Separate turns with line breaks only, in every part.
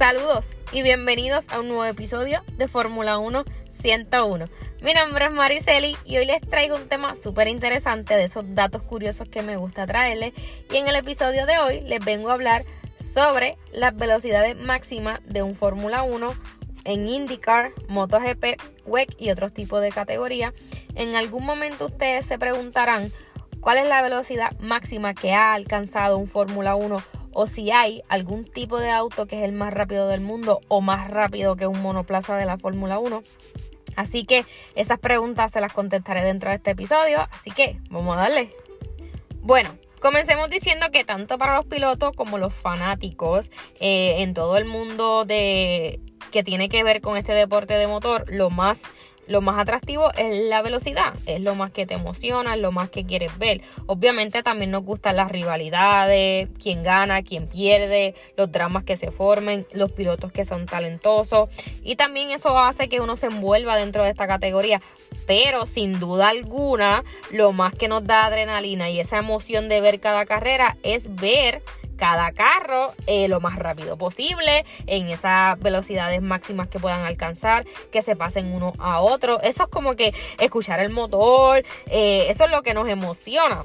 Saludos y bienvenidos a un nuevo episodio de Fórmula 1 101. Mi nombre es Mariceli y hoy les traigo un tema súper interesante de esos datos curiosos que me gusta traerles. Y en el episodio de hoy les vengo a hablar sobre las velocidades máximas de un Fórmula 1 en IndyCar, MotoGP, WEC y otros tipos de categorías. En algún momento ustedes se preguntarán cuál es la velocidad máxima que ha alcanzado un Fórmula 1 o si hay algún tipo de auto que es el más rápido del mundo o más rápido que un monoplaza de la Fórmula 1. Así que esas preguntas se las contestaré dentro de este episodio, así que vamos a darle. Bueno, Comencemos diciendo que tanto para los pilotos como los fanáticos eh, en todo el mundo de que tiene que ver con este deporte de motor, lo más lo más atractivo es la velocidad, es lo más que te emociona, es lo más que quieres ver. Obviamente también nos gustan las rivalidades, quién gana, quién pierde, los dramas que se formen, los pilotos que son talentosos y también eso hace que uno se envuelva dentro de esta categoría. Pero sin duda alguna, lo más que nos da adrenalina y esa emoción de ver cada carrera es ver cada carro eh, lo más rápido posible, en esas velocidades máximas que puedan alcanzar, que se pasen uno a otro. Eso es como que escuchar el motor, eh, eso es lo que nos emociona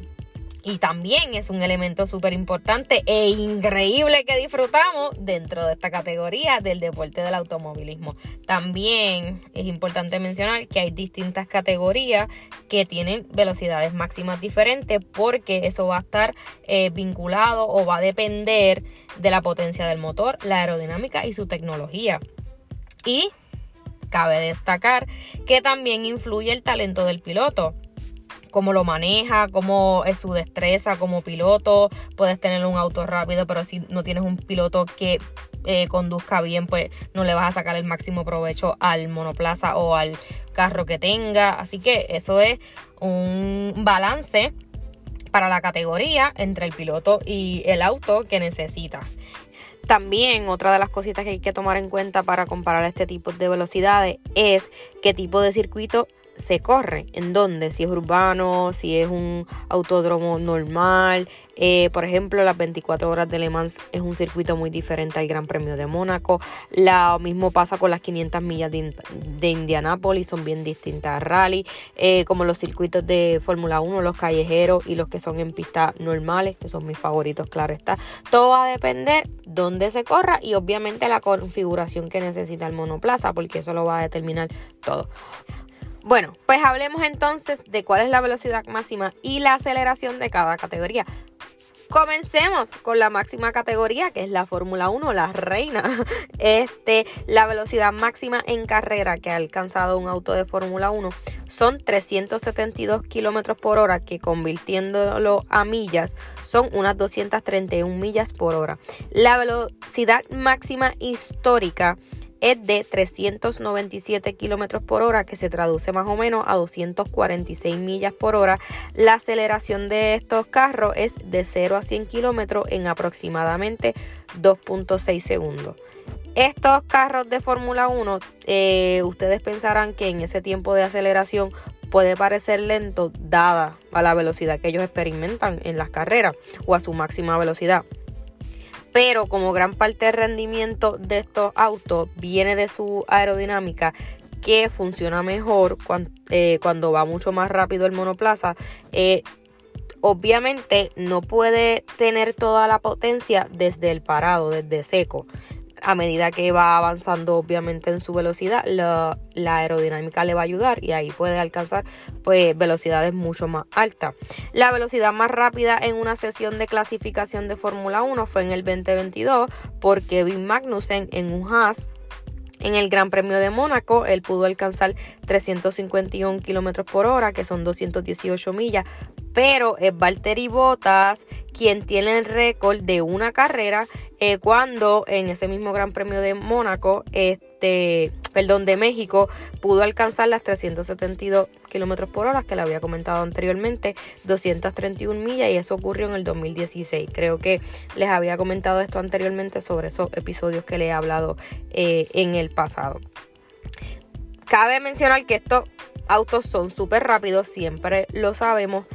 y también es un elemento súper importante e increíble que disfrutamos dentro de esta categoría del deporte del automovilismo. También es importante mencionar que hay distintas categorías que tienen velocidades máximas diferentes porque eso va a estar eh, vinculado o va a depender de la potencia del motor, la aerodinámica y su tecnología. Y cabe destacar que también influye el talento del piloto cómo lo maneja, cómo es su destreza como piloto. Puedes tener un auto rápido, pero si no tienes un piloto que eh, conduzca bien, pues no le vas a sacar el máximo provecho al monoplaza o al carro que tenga. Así que eso es un balance para la categoría entre el piloto y el auto que necesita. También otra de las cositas que hay que tomar en cuenta para comparar este tipo de velocidades es qué tipo de circuito se corre, en dónde, si es urbano, si es un autódromo normal. Eh, por ejemplo, las 24 horas de Le Mans es un circuito muy diferente al Gran Premio de Mónaco. Lo mismo pasa con las 500 millas de, de Indianápolis, son bien distintas a rally. Eh, como los circuitos de Fórmula 1, los callejeros y los que son en pistas normales, que son mis favoritos, claro está. Todo va a depender dónde se corra y obviamente la configuración que necesita el monoplaza, porque eso lo va a determinar todo. Bueno, pues hablemos entonces de cuál es la velocidad máxima y la aceleración de cada categoría. Comencemos con la máxima categoría, que es la Fórmula 1, la reina. Este, la velocidad máxima en carrera que ha alcanzado un auto de Fórmula 1 son 372 kilómetros por hora, que convirtiéndolo a millas son unas 231 millas por hora. La velocidad máxima histórica es de 397 kilómetros por hora, que se traduce más o menos a 246 millas por hora. La aceleración de estos carros es de 0 a 100 kilómetros en aproximadamente 2.6 segundos. Estos carros de Fórmula 1, eh, ustedes pensarán que en ese tiempo de aceleración puede parecer lento dada a la velocidad que ellos experimentan en las carreras o a su máxima velocidad pero como gran parte del rendimiento de estos autos viene de su aerodinámica que funciona mejor eh, cuando, va mucho más rápido el monoplaza, eh, obviamente no puede tener toda la potencia desde el parado, desde seco a medida que va avanzando obviamente en su velocidad, la, aerodinámica le va a ayudar y ahí puede alcanzar pues velocidades mucho más altas. La velocidad más rápida en una sesión de clasificación de Fórmula 1 fue en el 2022 por Kevin Magnussen en un Haas en el Gran Premio de Mónaco, él pudo alcanzar 351 kilómetros por hora, que son 218 millas, pero es Valtteri Bottas quien tiene el récord de una carrera eh, cuando en ese mismo Gran Premio de Mónaco, perdón, de México, pudo alcanzar las 372 kilómetros por hora que le había comentado anteriormente, 231 millas y eso ocurrió en el 2016. Creo que les había comentado esto anteriormente sobre esos episodios que le he hablado eh, en el pasado. Cabe mencionar que estos autos son súper rápidos, siempre lo sabemos,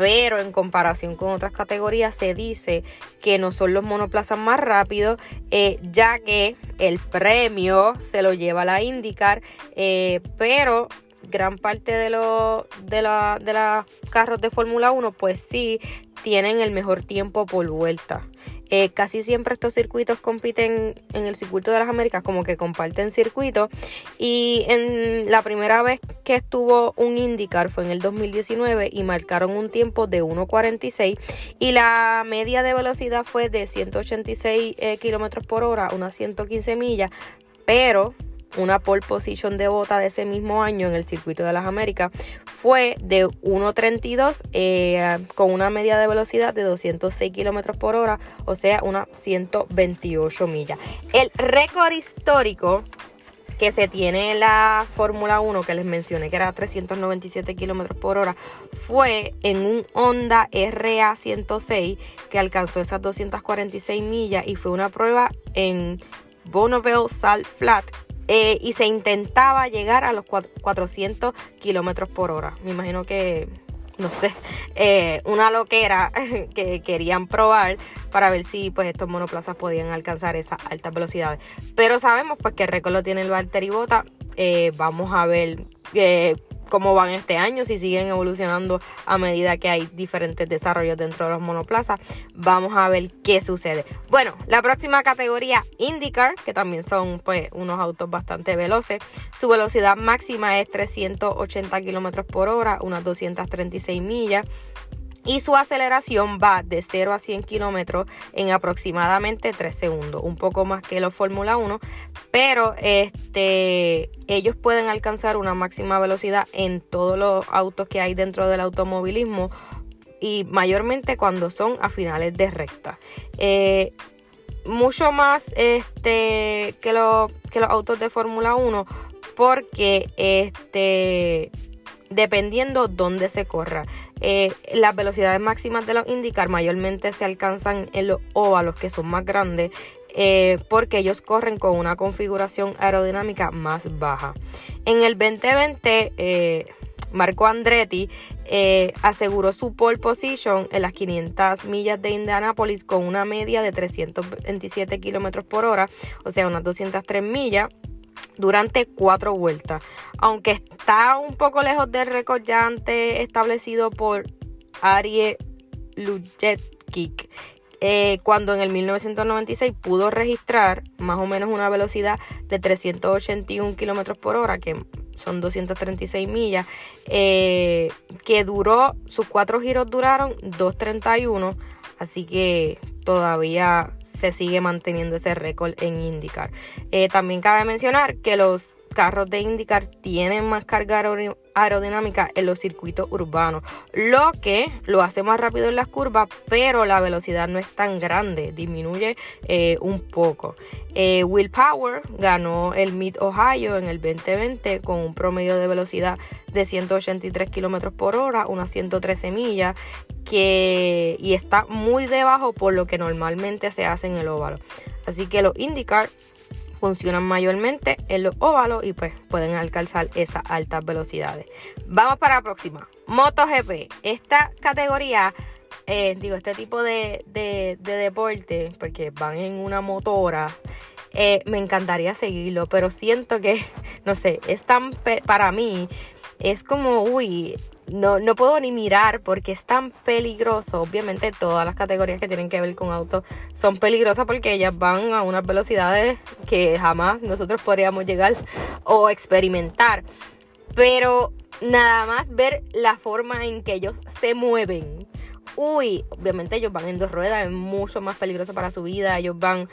pero en comparación con otras categorías se dice que no son los monoplazas más rápidos, eh, ya que el premio se lo lleva la IndyCar, eh, pero gran parte de los de la, de carros de Fórmula 1 pues sí tienen el mejor tiempo por vuelta. Eh, casi siempre estos circuitos compiten en el circuito de las Américas, como que comparten circuito. Y en la primera vez que estuvo un IndyCar fue en el 2019 y marcaron un tiempo de 1.46 y la media de velocidad fue de 186 eh, kilómetros por hora, unas 115 millas, pero una pole position de bota de ese mismo año en el circuito de las Américas fue de 1.32 eh, con una media de velocidad de 206 kilómetros por hora, o sea, unas 128 millas. El récord histórico que se tiene en la Fórmula 1 que les mencioné que era 397 kilómetros por hora fue en un Honda RA 106 que alcanzó esas 246 millas y fue una prueba en Bonneville Salt Flat eh, y se intentaba llegar a los 400 kilómetros por hora. Me imagino que, no sé, eh, una loquera que querían probar para ver si pues estos monoplazas podían alcanzar esas altas velocidades. Pero sabemos pues que el récord lo tiene el Valtteri Bota. Eh, vamos a ver cómo van este año, si siguen evolucionando a medida que hay diferentes desarrollos dentro de los monoplazas. Vamos a ver qué sucede. Bueno, la próxima categoría IndyCar, que también son pues unos autos bastante veloces. Su velocidad máxima es 380 kilómetros por hora, unas 236 millas y su aceleración va de 0 a 100 kilómetros en aproximadamente 3 segundos, un poco más que los Fórmula 1, pero este, ellos pueden alcanzar una máxima velocidad en todos los autos que hay dentro del automovilismo y mayormente cuando son a finales de recta. Eh, mucho más este, que, que los autos de Fórmula 1 porque este dependiendo dónde se corra. Eh, las velocidades máximas de los IndyCar mayormente se alcanzan en los óvalos que son más grandes eh, porque ellos corren con una configuración aerodinámica más baja. En el 2020, eh, Marco Andretti aseguró su pole position en las 500 millas de Indianapolis con una media de 327 kilómetros por hora, o sea, unas 203 millas durante cuatro vueltas. Aunque está un poco lejos del récord ya antes establecido por Arie Lujetkik, eh, cuando en el 1996 pudo registrar más o menos una velocidad de 381 kilómetros por hora, que son 236 millas, eh, que duró, sus cuatro giros duraron 231, así que todavía se sigue manteniendo ese récord en IndyCar. Eh, también cabe mencionar que los carros de IndyCar tienen más carga aerodinámica en los circuitos urbanos, lo que lo hace más rápido en las curvas, pero la velocidad no es tan grande, disminuye eh, un poco. Eh, Will Power ganó el Mid Ohio en el 2020 con un promedio de velocidad de 183 kilómetros por hora, unas 113 millas, que, y está muy debajo por lo que normalmente se hace en el óvalo. Así que los IndyCar funcionan mayormente en los óvalos y pues pueden alcanzar esas altas velocidades. Vamos para la próxima. MotoGP. Esta categoría, eh, digo, este tipo de, deporte, porque van en una motora, eh, me encantaría seguirlo, pero siento que, no sé, es tan, para mí, es como, uy, no, no puedo ni mirar porque es tan peligroso. Obviamente todas las categorías que tienen que ver con autos son peligrosas porque ellas van a unas velocidades que jamás nosotros podríamos llegar o experimentar. Pero nada más ver la forma en que ellos se mueven. Uy, obviamente ellos van en dos ruedas, es mucho más peligroso para su vida. Ellos van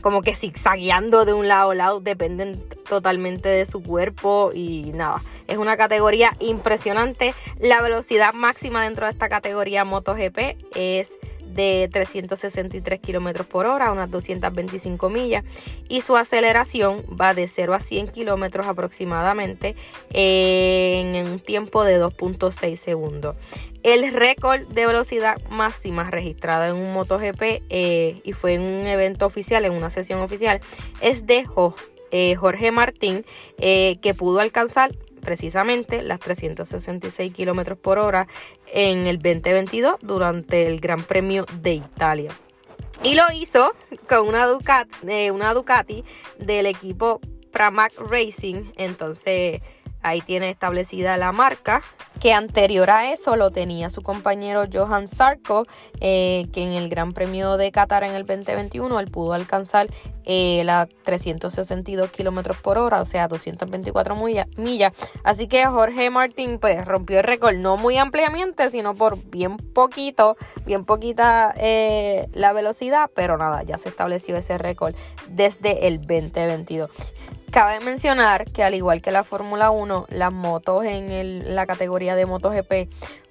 como que zigzagueando de un lado a lado, dependen totalmente de su cuerpo y nada, es una categoría impresionante. La velocidad máxima dentro de esta categoría MotoGP es de 363 kilómetros por hora, unas 225 millas, y su aceleración va de 0 a 100 kilómetros aproximadamente en un tiempo de 2.6 segundos. El récord de velocidad máxima registrada en un MotoGP eh, y fue en un evento oficial, en una sesión oficial, es de eh, Jorge Martín, eh, que pudo alcanzar precisamente las 366 kilómetros por hora en el 2022 durante el Gran Premio de Italia. Y lo hizo con una Ducati, una Ducati del equipo Pramac Racing. Entonces Ahí tiene establecida la marca, que anterior a eso lo tenía su compañero Johan Sarko, eh, que en el Gran Premio de Qatar en el 2021 él pudo alcanzar eh, las 362 kilómetros por hora, o sea, 224 millas. Así que Jorge Martín pues rompió el récord, no muy ampliamente, sino por bien poquito, bien poquita eh, la velocidad, pero nada, ya se estableció ese récord desde el 2022. Cabe mencionar que al igual que la Fórmula 1, las motos en la categoría de MotoGP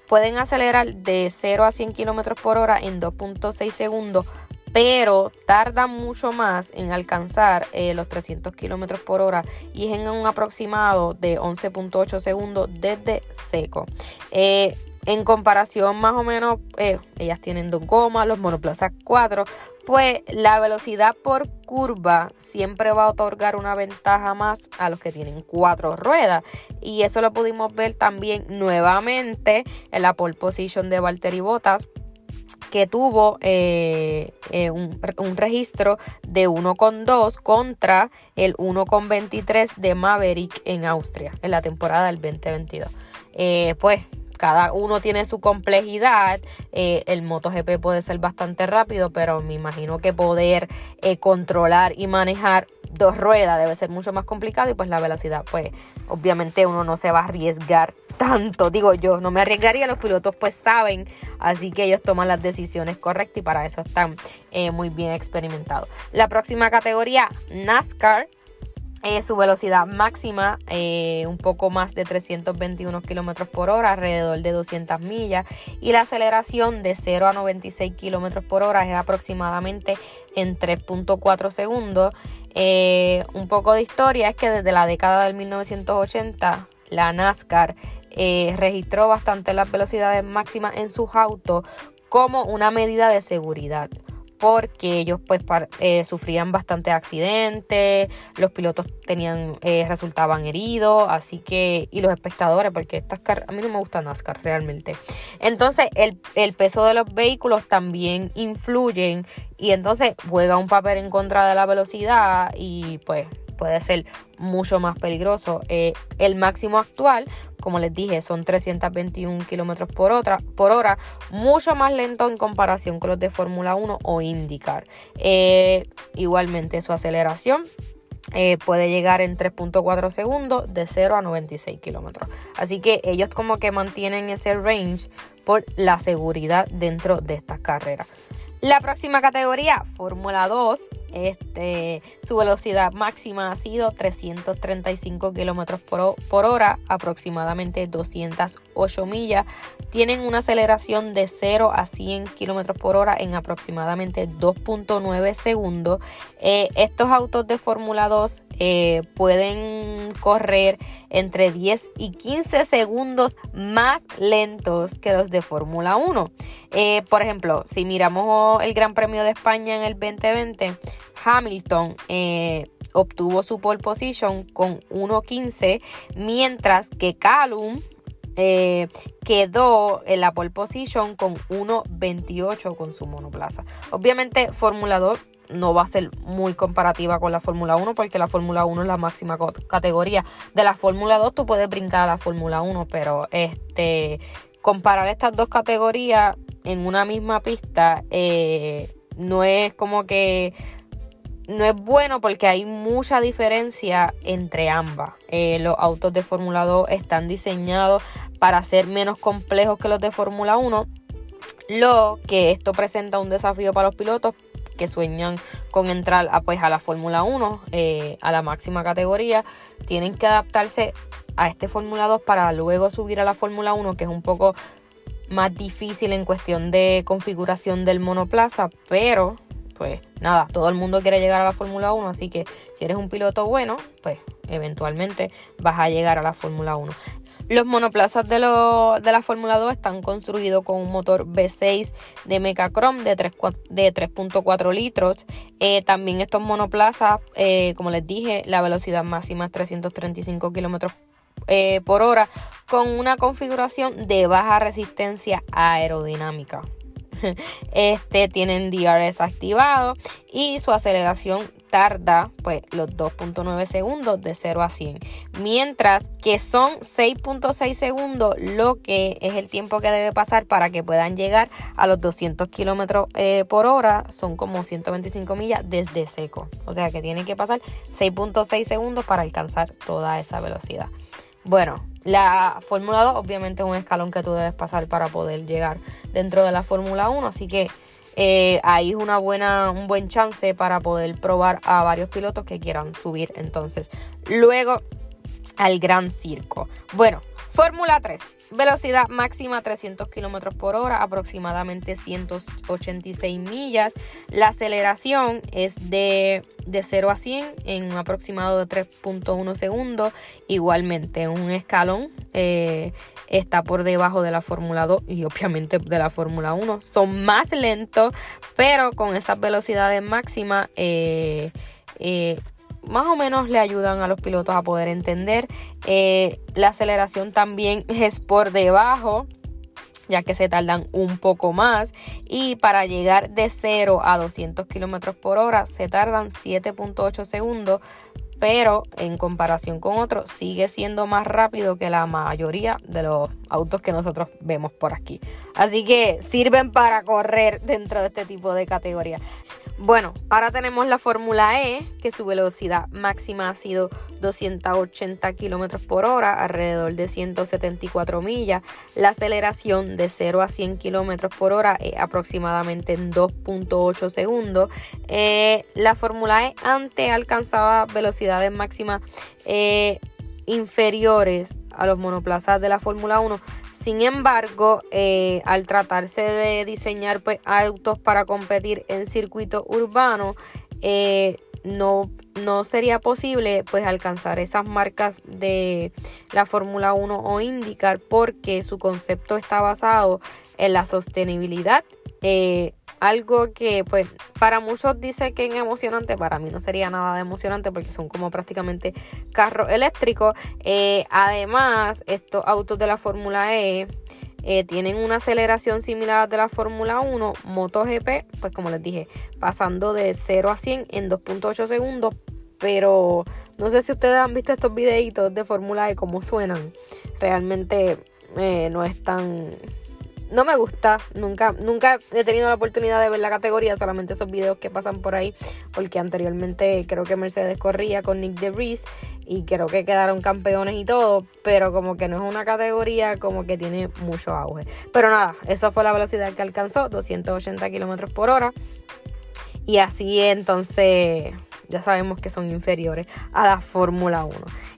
pueden acelerar de 0 a 100 km por hora en 2.6 segundos, pero tardan mucho más en alcanzar eh, los 300 km por hora y es en un aproximado de 11.8 segundos desde seco. Eh, en comparación más o menos, eh, ellas tienen dos gomas, los monoplazas cuatro, pues la velocidad por curva siempre va a otorgar una ventaja más a los que tienen cuatro ruedas. Y eso lo pudimos ver también nuevamente en la pole position de Valtteri Bottas que tuvo eh, eh, un, registro de 1,2 contra el 1,23 de Maverick en Austria en la temporada del 2022. pues cada uno tiene su complejidad. Eh, el MotoGP puede ser bastante rápido, pero me imagino que poder eh, controlar y manejar dos ruedas debe ser mucho más complicado y pues la velocidad, pues obviamente uno no se va a arriesgar tanto. Digo yo, no me arriesgaría, los pilotos pues saben, así que ellos toman las decisiones correctas y para eso están eh, muy bien experimentados. La próxima categoría, NASCAR. Eh, su velocidad máxima eh, un poco más de 321 kilómetros por hora, alrededor de 200 millas, y la aceleración de 0 a 96 kilómetros por hora es aproximadamente en 3.4 segundos. Eh, un poco de historia es que desde la década del 1980 la NASCAR registró bastante las velocidades máximas en sus autos como una medida de seguridad porque ellos pues eh, sufrían bastante accidentes, los pilotos tenían eh, resultaban heridos, así que y los espectadores, porque estas a mí no me gusta NASCAR realmente. Entonces el, el peso de los vehículos también influyen y entonces juega un papel en contra de la velocidad y pues puede ser mucho más peligroso. Eh, el máximo actual, como les dije, son 321 kilómetros por, por hora, mucho más lento en comparación con los de Fórmula 1 o IndyCar. Eh, igualmente su aceleración eh, puede llegar en 3.4 segundos de 0 a 96 kilómetros. Así que ellos como que mantienen ese range por la seguridad dentro de estas carreras. La próxima categoría, Fórmula 2. Este, su velocidad máxima ha sido 335 kilómetros por, hora, aproximadamente 208 millas. Tienen una aceleración de 0 a 100 kilómetros por hora en aproximadamente 2.9 segundos. Eh, estos autos de Fórmula 2 eh, pueden correr entre 10 y 15 segundos más lentos que los de Fórmula 1. Eh, por ejemplo, si miramos el Gran Premio de España en el 2020, Hamilton eh, obtuvo su pole position con 1.15, mientras que Callum quedó en la pole position con 1.28 con su monoplaza. Obviamente, Fórmula 2 no va a ser muy comparativa con la Fórmula 1 porque la Fórmula 1 es la máxima categoría. De la Fórmula 2 tú puedes brincar a la Fórmula 1, pero este comparar estas dos categorías en una misma pista eh, no es como que no es bueno porque hay mucha diferencia entre ambas. Eh, los autos de Fórmula 2 están diseñados para ser menos complejos que los de Fórmula 1. Lo que esto presenta un desafío para los pilotos que sueñan con entrar a, pues, a la Fórmula 1, eh, a la máxima categoría, tienen que adaptarse a este Fórmula 2 para luego subir a la Fórmula 1, que es un poco más difícil en cuestión de configuración del monoplaza, pero pues nada, todo el mundo quiere llegar a la Fórmula 1, así que si eres un piloto bueno, pues eventualmente vas a llegar a la Fórmula 1. Los monoplazas de, la Fórmula 2 están construidos con un motor V6 de Mecacrom de 3.4 litros. Eh, también estos monoplazas, eh, como les dije, la velocidad máxima es 335 kilómetros eh, por hora con una configuración de baja resistencia aerodinámica. este tienen DRS activado y su aceleración tarda pues los 2.9 segundos de 0 a 100 mientras que son 6.6 segundos lo que es el tiempo que debe pasar para que puedan llegar a los 200 kilómetros eh, por hora son como 125 millas desde seco. O sea que tienen que pasar 6.6 segundos para alcanzar toda esa velocidad. Bueno la Fórmula 2 obviamente es un escalón que tú debes pasar para poder llegar dentro de la Fórmula 1, así que eh, ahí es una buena, un buen chance para poder probar a varios pilotos que quieran subir entonces. Luego al Gran Circo. Bueno, Fórmula 3. Velocidad máxima 300 kilómetros por hora, aproximadamente 186 millas. La aceleración es de, de 0 a 100 en un aproximado de 3.1 segundos. Igualmente, un escalón eh, está por debajo de la Fórmula 2 y obviamente de la Fórmula 1. Son más lentos, pero con esas velocidades máximas. Eh, eh, más o menos le ayudan a los pilotos a poder entender. Eh, la aceleración también es por debajo ya que se tardan un poco más y para llegar de 0 a 200 kilómetros por hora se tardan 7.8 segundos pero en comparación con otros sigue siendo más rápido que la mayoría de los autos que nosotros vemos por aquí. Así que sirven para correr dentro de este tipo de categoría. Bueno, ahora tenemos la Fórmula E, que su velocidad máxima ha sido 280 kilómetros por hora, alrededor de 174 millas. La aceleración de 0 a 100 kilómetros por hora es aproximadamente en 2.8 segundos. Eh, la Fórmula E antes alcanzaba velocidades máximas eh, inferiores a los monoplazas de la Fórmula 1 sin embargo, eh, al tratarse de diseñar pues, autos para competir en circuito urbano, eh, no, no sería posible pues alcanzar esas marcas de la Fórmula 1 o IndyCar porque su concepto está basado en la sostenibilidad eh, algo que pues para muchos dice que es emocionante, para mí no sería nada de emocionante porque son como prácticamente carros eléctricos. Eh, además, estos autos de la Fórmula E eh, tienen una aceleración similar a la de la Fórmula 1, MotoGP, pues como les dije, pasando de 0 a 100 en 2.8 segundos. Pero no sé si ustedes han visto estos videitos de Fórmula E, cómo suenan. Realmente no es tan no me gusta, nunca, nunca he tenido la oportunidad de ver la categoría, solamente esos videos que pasan por ahí, porque anteriormente creo que Mercedes corría con Nick DeVries y creo que quedaron campeones y todo, pero como que no es una categoría como que tiene mucho auge. Pero nada, esa fue la velocidad que alcanzó, 280 kilómetros por hora. Y así entonces ya sabemos que son inferiores a la Fórmula 1.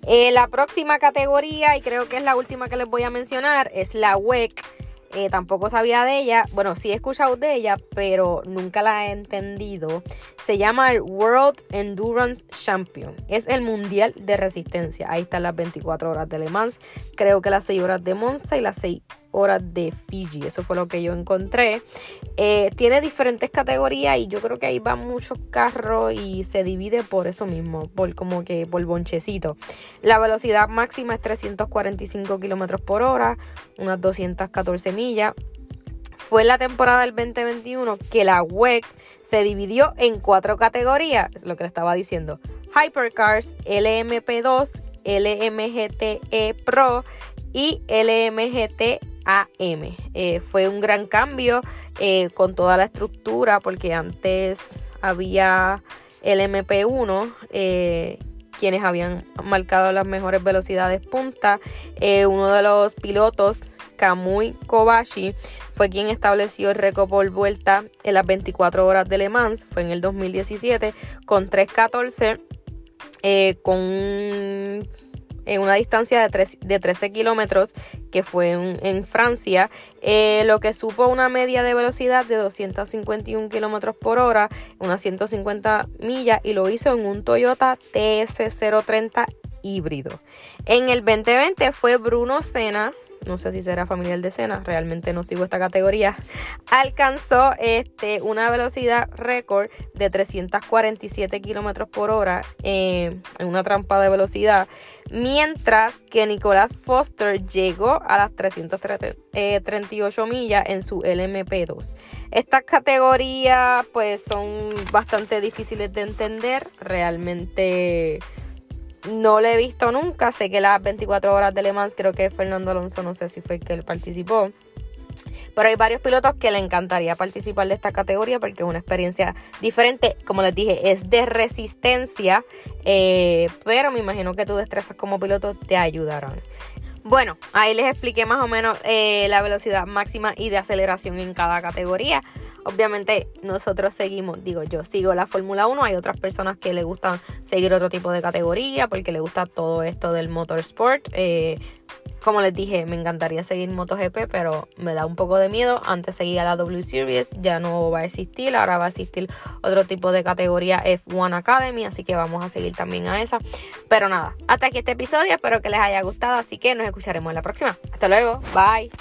Eh, la próxima categoría, y creo que es la última que les voy a mencionar, es la WEC eh, tampoco sabía de ella. Bueno, sí he escuchado de ella, pero nunca la he entendido. Se llama el World Endurance Champion. Es el Mundial de Resistencia. Ahí están las 24 horas de Le Mans. Creo que las 6 horas de Monza y las 6 horas de Fiji. Eso fue lo que yo encontré. Eh, tiene diferentes categorías y yo creo que ahí van muchos carros y se divide por eso mismo, por como que por bonchecito. La velocidad máxima es 345 kilómetros por hora, unas 214 millas. Fue la temporada del 2021 que la WEC se dividió en cuatro categorías, es lo que le estaba diciendo. Hypercars, LMP2, LMGTE Pro y LMGT AM. Eh, fue un gran cambio eh, con toda la estructura porque antes había el MP1 eh, quienes habían marcado las mejores velocidades punta. uno de los pilotos, Kamui Kobashi, fue quien estableció el récord por vuelta en las 24 horas de Le Mans. Fue en el 2017 con 3.14 con en una distancia de, de 13 kilómetros que fue en, Francia, eh, lo que supo una media de velocidad de 251 kilómetros por hora, unas 150 millas, y lo hizo en un Toyota TS030 híbrido. En el 2020 fue Bruno Senna no sé si será familiar de Sena, realmente no sigo esta categoría, alcanzó este, una velocidad récord de 347 kilómetros por hora eh, en una trampa de velocidad, mientras que Nicolás Foster llegó a las 338 eh, millas en su LMP2. Estas categorías pues son bastante difíciles de entender, realmente no le he visto nunca. Sé que las 24 horas de Le Mans, creo que Fernando Alonso, no sé si fue el que él participó. Pero hay varios pilotos que le encantaría participar de esta categoría porque es una experiencia diferente. Como les dije, es de resistencia. Eh, pero me imagino que tus destrezas como piloto te ayudarán. Bueno, ahí les expliqué más o menos eh, la velocidad máxima y de aceleración en cada categoría. Obviamente nosotros seguimos, digo yo sigo la Fórmula 1, hay otras personas que le gustan seguir otro tipo de categoría porque le gusta todo esto del motorsport. Eh, como les dije, me encantaría seguir MotoGP, pero me da un poco de miedo. Antes seguía la W Series, ya no va a existir. Ahora va a existir otro tipo de categoría F1 Academy, así que vamos a seguir también a esa. Pero nada, hasta aquí este episodio. Espero que les haya gustado, así que nos escucharemos en la próxima. Hasta luego, bye.